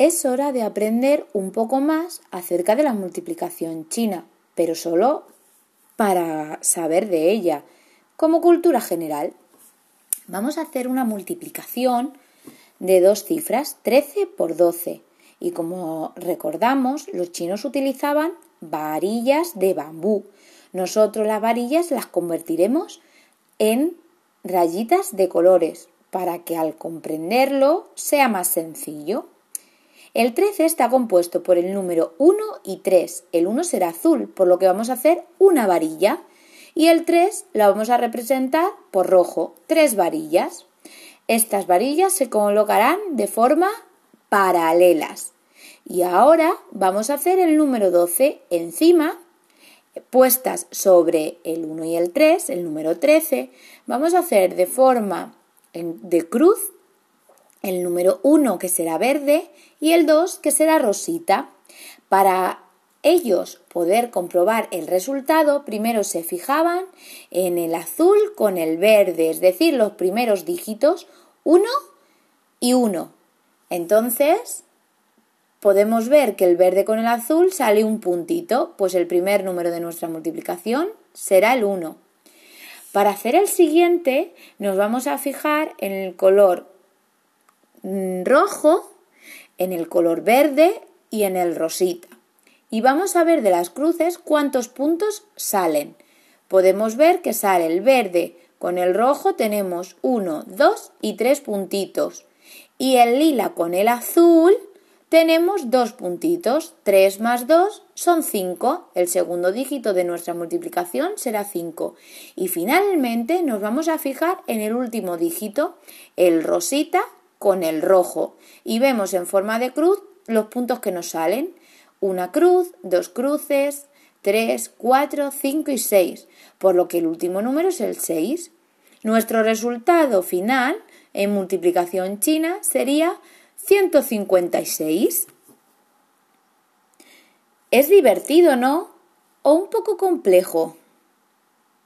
es hora de aprender un poco más acerca de la multiplicación china, pero solo para saber de ella, como cultura general. Vamos a hacer una multiplicación de dos cifras, 13 por 12. Y como recordamos, los chinos utilizaban varillas de bambú. Nosotros las varillas las convertiremos en rayitas de colores para que al comprenderlo sea más sencillo. El 13 está compuesto por el número 1 y 3. El 1 será azul, por lo que vamos a hacer una varilla. Y el 3 la vamos a representar por rojo, tres varillas. Estas varillas se colocarán de forma paralelas. Y ahora vamos a hacer el número 12 encima, puestas sobre el 1 y el 3, el número 13. Vamos a hacer de forma de cruz el número 1 que será verde y el 2 que será rosita. Para ellos poder comprobar el resultado, primero se fijaban en el azul con el verde, es decir, los primeros dígitos 1 y 1. Entonces, podemos ver que el verde con el azul sale un puntito, pues el primer número de nuestra multiplicación será el 1. Para hacer el siguiente, nos vamos a fijar en el color rojo, en el color verde y en el rosita. Y vamos a ver de las cruces cuántos puntos salen. Podemos ver que sale el verde con el rojo tenemos 1, 2 y 3 puntitos. Y el lila con el azul tenemos dos puntitos. 3 más 2 son 5. El segundo dígito de nuestra multiplicación será 5. Y finalmente nos vamos a fijar en el último dígito, el rosita con el rojo. Y vemos en forma de cruz los puntos que nos salen. Una cruz, dos cruces, 3, 4, 5 y 6, por lo que el último número es el 6. Nuestro resultado final en multiplicación china sería 156. Es divertido, ¿no? ¿O un poco complejo?